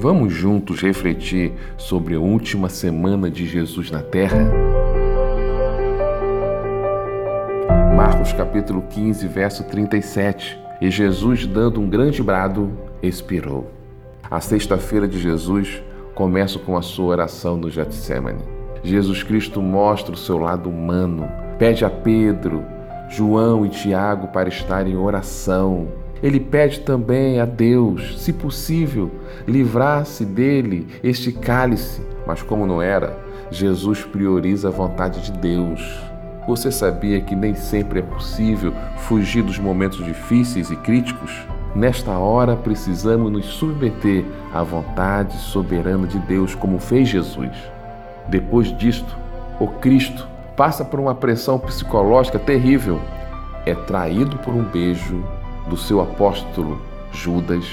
Vamos juntos refletir sobre a última semana de Jesus na Terra? Marcos capítulo 15, verso 37. E Jesus, dando um grande brado, expirou. A sexta-feira de Jesus começa com a sua oração no Getsemane. Jesus Cristo mostra o seu lado humano, pede a Pedro, João e Tiago para estar em oração. Ele pede também a Deus, se possível, livrar-se dele este cálice, mas como não era, Jesus prioriza a vontade de Deus. Você sabia que nem sempre é possível fugir dos momentos difíceis e críticos? Nesta hora precisamos nos submeter à vontade soberana de Deus, como fez Jesus. Depois disto, o Cristo passa por uma pressão psicológica terrível. É traído por um beijo do seu apóstolo Judas.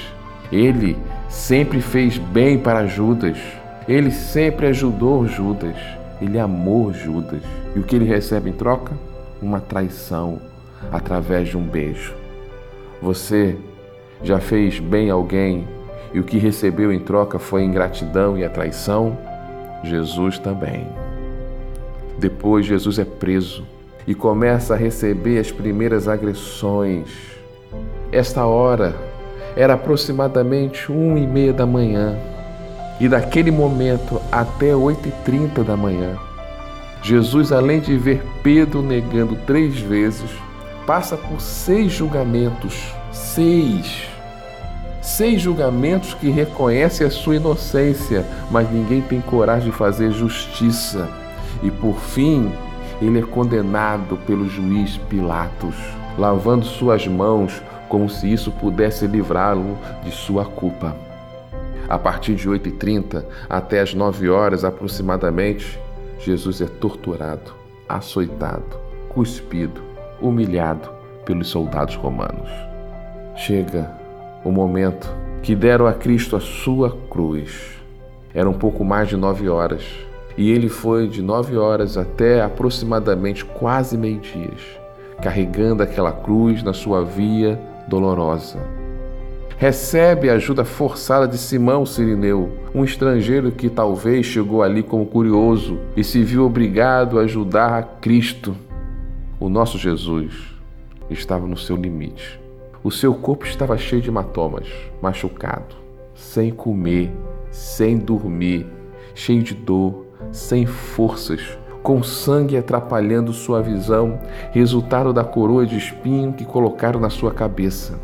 Ele sempre fez bem para Judas. Ele sempre ajudou Judas. Ele amou Judas. E o que ele recebe em troca? Uma traição através de um beijo. Você já fez bem a alguém e o que recebeu em troca foi ingratidão e a traição? Jesus também. Depois, Jesus é preso e começa a receber as primeiras agressões. Esta hora era aproximadamente uma e meia da manhã e daquele momento até oito e trinta da manhã, Jesus, além de ver Pedro negando três vezes, passa por seis julgamentos. Seis. Seis julgamentos que reconhecem a sua inocência, mas ninguém tem coragem de fazer justiça. E por fim, ele é condenado pelo juiz Pilatos, lavando suas mãos como se isso pudesse livrá-lo de sua culpa. A partir de 8h30 até as 9 horas aproximadamente, Jesus é torturado, açoitado, cuspido, humilhado pelos soldados romanos. Chega o momento que deram a Cristo a sua cruz. Era um pouco mais de nove horas e ele foi de nove horas até aproximadamente quase meio-dias, carregando aquela cruz na sua via dolorosa. Recebe a ajuda forçada de Simão Sirineu, um estrangeiro que talvez chegou ali como curioso e se viu obrigado a ajudar a Cristo. O nosso Jesus estava no seu limite. O seu corpo estava cheio de hematomas, machucado, sem comer, sem dormir, cheio de dor, sem forças, com sangue atrapalhando sua visão, resultado da coroa de espinho que colocaram na sua cabeça.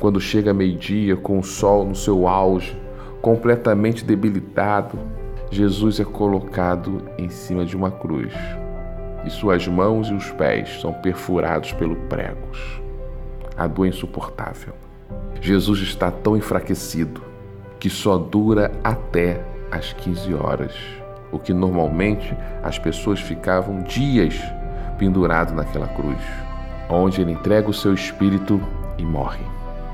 Quando chega meio-dia, com o sol no seu auge, completamente debilitado, Jesus é colocado em cima de uma cruz e suas mãos e os pés são perfurados pelos pregos. A dor é insuportável. Jesus está tão enfraquecido que só dura até as 15 horas o que normalmente as pessoas ficavam dias pendurado naquela cruz, onde ele entrega o seu espírito e morre.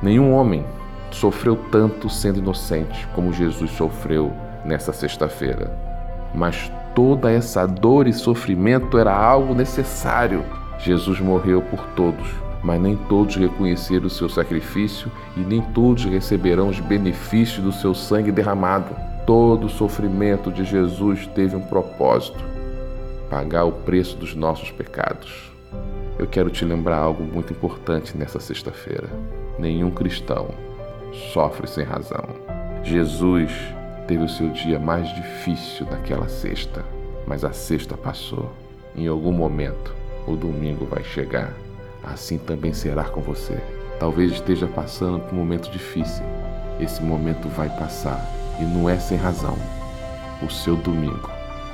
Nenhum homem sofreu tanto sendo inocente como Jesus sofreu nessa sexta-feira. Mas toda essa dor e sofrimento era algo necessário. Jesus morreu por todos, mas nem todos reconheceram o seu sacrifício e nem todos receberão os benefícios do seu sangue derramado. Todo o sofrimento de Jesus teve um propósito: pagar o preço dos nossos pecados. Eu quero te lembrar algo muito importante nessa sexta-feira. Nenhum cristão sofre sem razão. Jesus teve o seu dia mais difícil naquela sexta, mas a sexta passou. Em algum momento, o domingo vai chegar. Assim também será com você. Talvez esteja passando por um momento difícil. Esse momento vai passar e não é sem razão. O seu domingo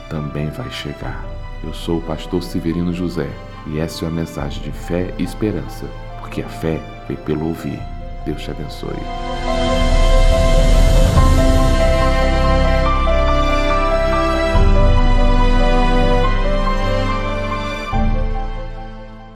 também vai chegar. Eu sou o pastor Severino José e essa é uma mensagem de fé e esperança, porque a fé vem pelo ouvir. Deus te abençoe.